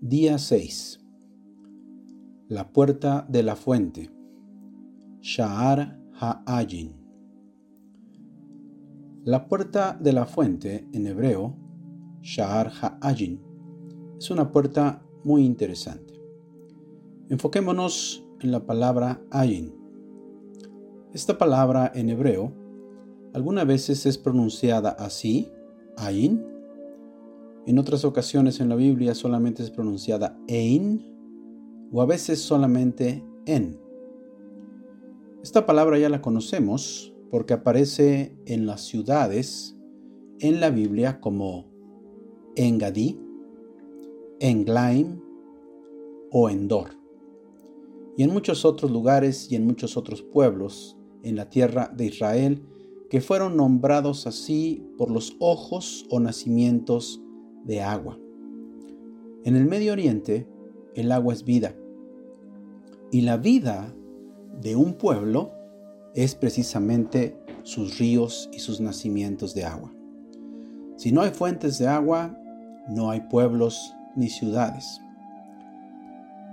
Día 6. La puerta de la fuente. Sha'ar Ha'ayin. La puerta de la fuente en hebreo, Sha'ar Ha'ayin, es una puerta muy interesante. Enfoquémonos en la palabra Ayin. Esta palabra en hebreo algunas veces es pronunciada así, Ayin, en otras ocasiones en la Biblia solamente es pronunciada ein o a veces solamente en. Esta palabra ya la conocemos porque aparece en las ciudades en la Biblia como Engadí, Englaim o Endor. Y en muchos otros lugares y en muchos otros pueblos en la tierra de Israel que fueron nombrados así por los ojos o nacimientos de agua. En el Medio Oriente, el agua es vida. Y la vida de un pueblo es precisamente sus ríos y sus nacimientos de agua. Si no hay fuentes de agua, no hay pueblos ni ciudades.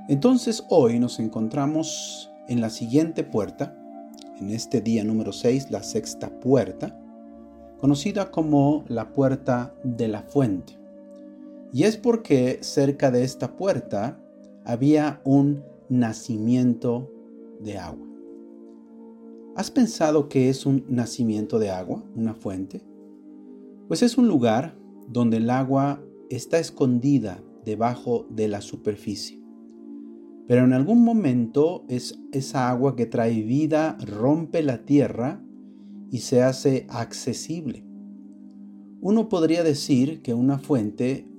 Entonces hoy nos encontramos en la siguiente puerta, en este día número 6, la sexta puerta, conocida como la puerta de la fuente. Y es porque cerca de esta puerta había un nacimiento de agua. ¿Has pensado que es un nacimiento de agua, una fuente? Pues es un lugar donde el agua está escondida debajo de la superficie. Pero en algún momento es esa agua que trae vida rompe la tierra y se hace accesible. Uno podría decir que una fuente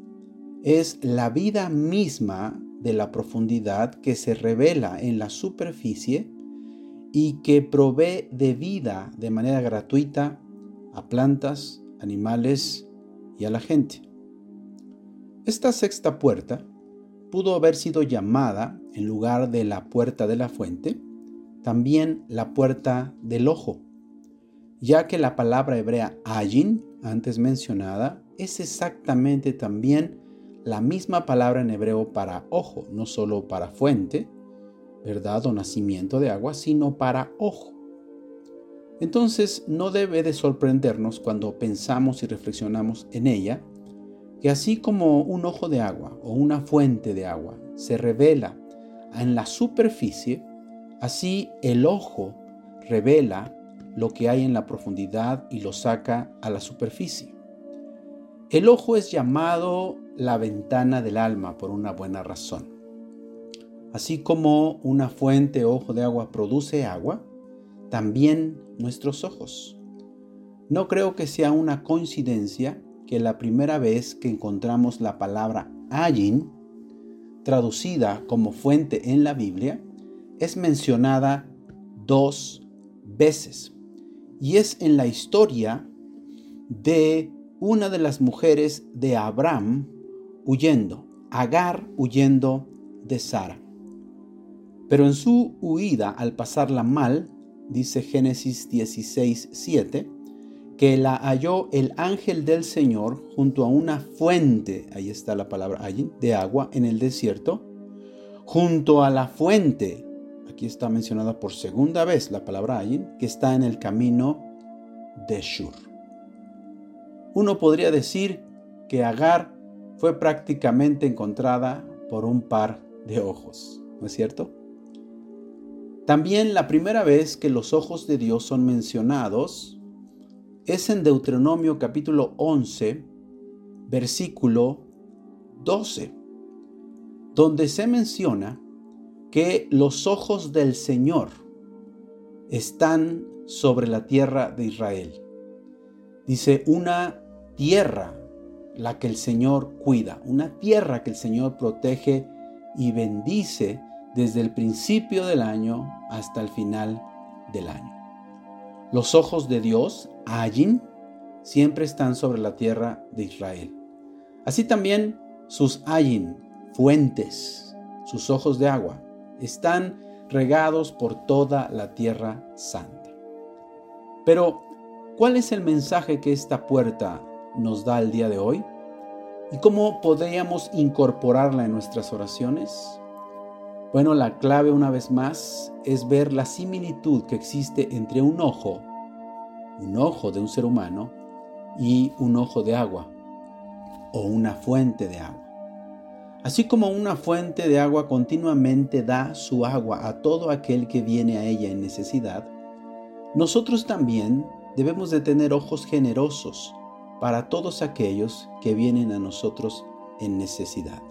es la vida misma de la profundidad que se revela en la superficie y que provee de vida de manera gratuita a plantas, animales y a la gente. Esta sexta puerta pudo haber sido llamada, en lugar de la puerta de la fuente, también la puerta del ojo, ya que la palabra hebrea ayin, antes mencionada, es exactamente también la misma palabra en hebreo para ojo, no solo para fuente, ¿verdad? O nacimiento de agua, sino para ojo. Entonces no debe de sorprendernos cuando pensamos y reflexionamos en ella, que así como un ojo de agua o una fuente de agua se revela en la superficie, así el ojo revela lo que hay en la profundidad y lo saca a la superficie. El ojo es llamado la ventana del alma por una buena razón. Así como una fuente ojo de agua produce agua, también nuestros ojos. No creo que sea una coincidencia que la primera vez que encontramos la palabra ayin, traducida como fuente en la Biblia, es mencionada dos veces. Y es en la historia de una de las mujeres de Abraham huyendo, Agar huyendo de Sara. Pero en su huida al pasarla mal, dice Génesis 16, 7, que la halló el ángel del Señor junto a una fuente, ahí está la palabra allí, de agua en el desierto, junto a la fuente, aquí está mencionada por segunda vez la palabra allí, que está en el camino de Shur. Uno podría decir que Agar fue prácticamente encontrada por un par de ojos, ¿no es cierto? También la primera vez que los ojos de Dios son mencionados es en Deuteronomio capítulo 11, versículo 12, donde se menciona que los ojos del Señor están sobre la tierra de Israel. Dice, una tierra la que el Señor cuida, una tierra que el Señor protege y bendice desde el principio del año hasta el final del año. Los ojos de Dios, allí, siempre están sobre la tierra de Israel. Así también sus ayin, fuentes, sus ojos de agua, están regados por toda la tierra santa. Pero, ¿cuál es el mensaje que esta puerta nos da el día de hoy? ¿Y cómo podríamos incorporarla en nuestras oraciones? Bueno, la clave una vez más es ver la similitud que existe entre un ojo, un ojo de un ser humano, y un ojo de agua o una fuente de agua. Así como una fuente de agua continuamente da su agua a todo aquel que viene a ella en necesidad, nosotros también debemos de tener ojos generosos para todos aquellos que vienen a nosotros en necesidad.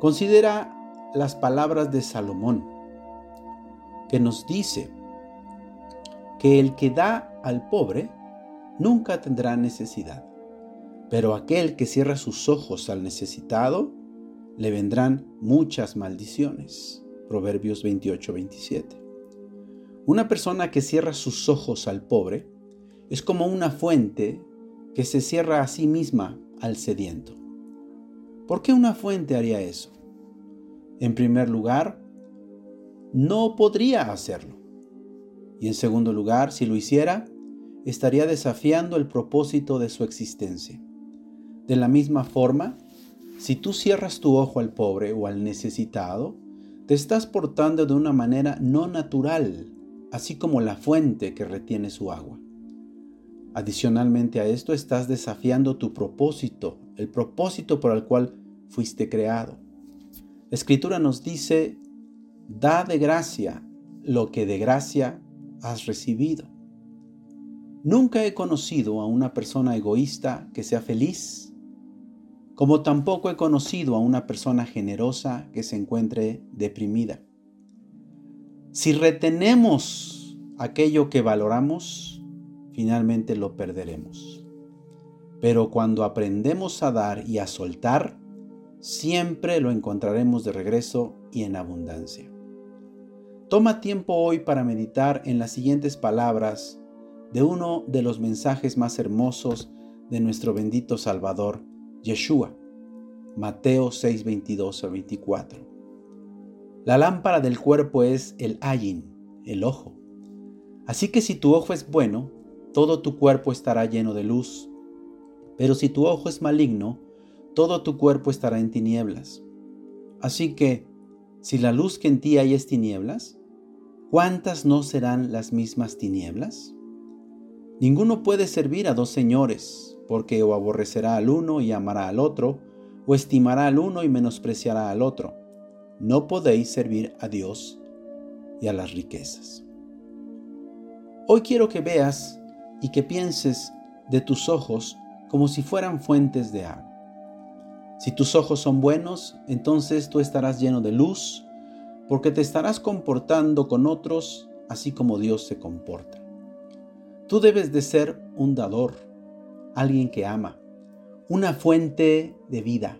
Considera las palabras de Salomón, que nos dice que el que da al pobre nunca tendrá necesidad, pero aquel que cierra sus ojos al necesitado, le vendrán muchas maldiciones. Proverbios 28-27. Una persona que cierra sus ojos al pobre es como una fuente que se cierra a sí misma al sediento. ¿Por qué una fuente haría eso? En primer lugar, no podría hacerlo. Y en segundo lugar, si lo hiciera, estaría desafiando el propósito de su existencia. De la misma forma, si tú cierras tu ojo al pobre o al necesitado, te estás portando de una manera no natural, así como la fuente que retiene su agua. Adicionalmente a esto, estás desafiando tu propósito, el propósito por el cual fuiste creado. La escritura nos dice, da de gracia lo que de gracia has recibido. Nunca he conocido a una persona egoísta que sea feliz, como tampoco he conocido a una persona generosa que se encuentre deprimida. Si retenemos aquello que valoramos, finalmente lo perderemos. Pero cuando aprendemos a dar y a soltar, siempre lo encontraremos de regreso y en abundancia. Toma tiempo hoy para meditar en las siguientes palabras de uno de los mensajes más hermosos de nuestro bendito Salvador, Yeshua. Mateo 6, 22 a 24. La lámpara del cuerpo es el ayin, el ojo. Así que si tu ojo es bueno, todo tu cuerpo estará lleno de luz. Pero si tu ojo es maligno, todo tu cuerpo estará en tinieblas. Así que, si la luz que en ti hay es tinieblas, ¿cuántas no serán las mismas tinieblas? Ninguno puede servir a dos señores, porque o aborrecerá al uno y amará al otro, o estimará al uno y menospreciará al otro. No podéis servir a Dios y a las riquezas. Hoy quiero que veas y que pienses de tus ojos como si fueran fuentes de agua. Si tus ojos son buenos, entonces tú estarás lleno de luz, porque te estarás comportando con otros así como Dios se comporta. Tú debes de ser un dador, alguien que ama, una fuente de vida,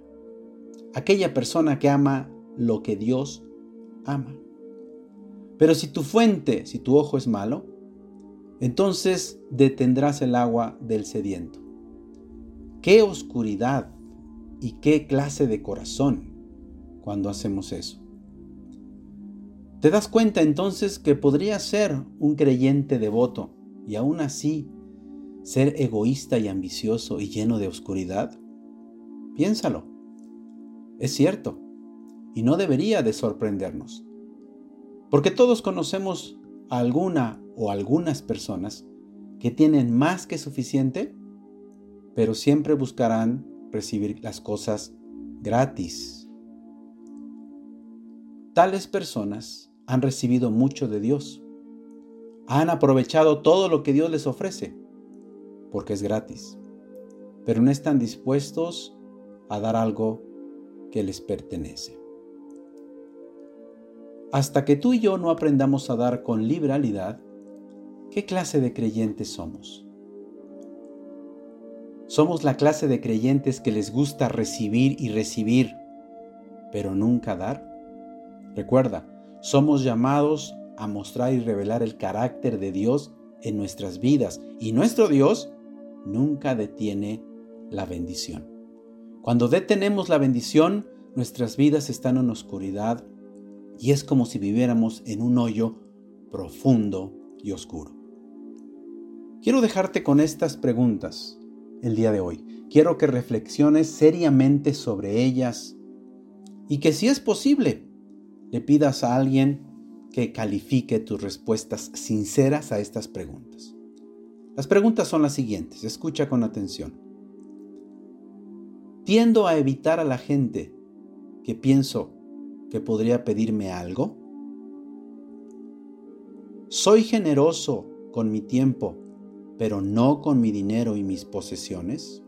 aquella persona que ama lo que Dios ama. Pero si tu fuente, si tu ojo es malo, entonces detendrás el agua del sediento. Qué oscuridad y qué clase de corazón cuando hacemos eso. Te das cuenta entonces que podría ser un creyente devoto y aún así ser egoísta y ambicioso y lleno de oscuridad? Piénsalo. Es cierto, y no debería de sorprendernos, porque todos conocemos alguna o algunas personas que tienen más que suficiente, pero siempre buscarán recibir las cosas gratis. Tales personas han recibido mucho de Dios, han aprovechado todo lo que Dios les ofrece, porque es gratis, pero no están dispuestos a dar algo que les pertenece. Hasta que tú y yo no aprendamos a dar con liberalidad, ¿qué clase de creyentes somos? Somos la clase de creyentes que les gusta recibir y recibir, pero nunca dar. Recuerda, somos llamados a mostrar y revelar el carácter de Dios en nuestras vidas. Y nuestro Dios nunca detiene la bendición. Cuando detenemos la bendición, nuestras vidas están en oscuridad y es como si viviéramos en un hoyo profundo y oscuro. Quiero dejarte con estas preguntas el día de hoy. quiero que reflexiones seriamente sobre ellas y que si es posible, le pidas a alguien que califique tus respuestas sinceras a estas preguntas. Las preguntas son las siguientes, escucha con atención. ¿Tiendo a evitar a la gente que pienso que podría pedirme algo? ¿Soy generoso con mi tiempo, pero no con mi dinero y mis posesiones?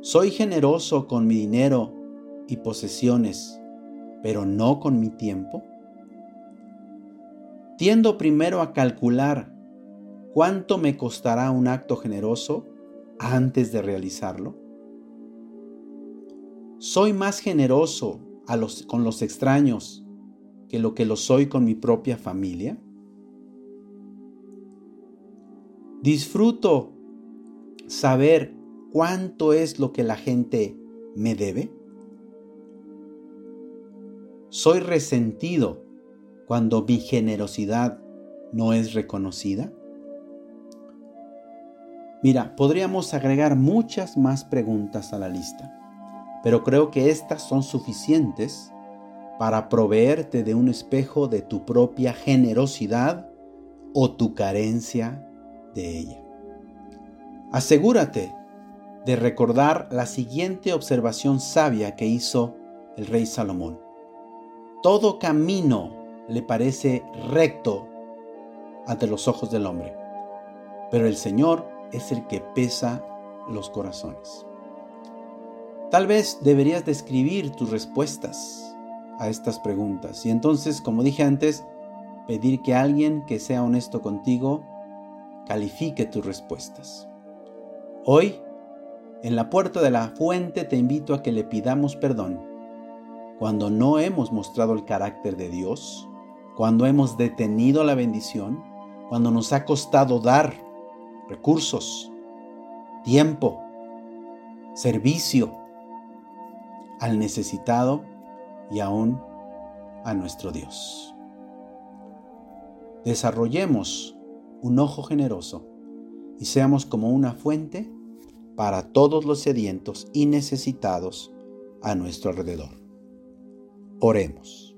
¿Soy generoso con mi dinero y posesiones, pero no con mi tiempo? Tiendo primero a calcular cuánto me costará un acto generoso antes de realizarlo. ¿Soy más generoso con los extraños que lo que lo soy con mi propia familia? ¿Disfruto saber cuánto es lo que la gente me debe? ¿Soy resentido cuando mi generosidad no es reconocida? Mira, podríamos agregar muchas más preguntas a la lista, pero creo que estas son suficientes para proveerte de un espejo de tu propia generosidad o tu carencia de ella. Asegúrate de recordar la siguiente observación sabia que hizo el rey Salomón. Todo camino le parece recto ante los ojos del hombre, pero el Señor es el que pesa los corazones. Tal vez deberías describir tus respuestas a estas preguntas. Y entonces, como dije antes, pedir que alguien que sea honesto contigo califique tus respuestas. Hoy, en la puerta de la fuente te invito a que le pidamos perdón cuando no hemos mostrado el carácter de Dios, cuando hemos detenido la bendición, cuando nos ha costado dar recursos, tiempo, servicio al necesitado y aún a nuestro Dios. Desarrollemos un ojo generoso y seamos como una fuente para todos los sedientos y necesitados a nuestro alrededor. Oremos.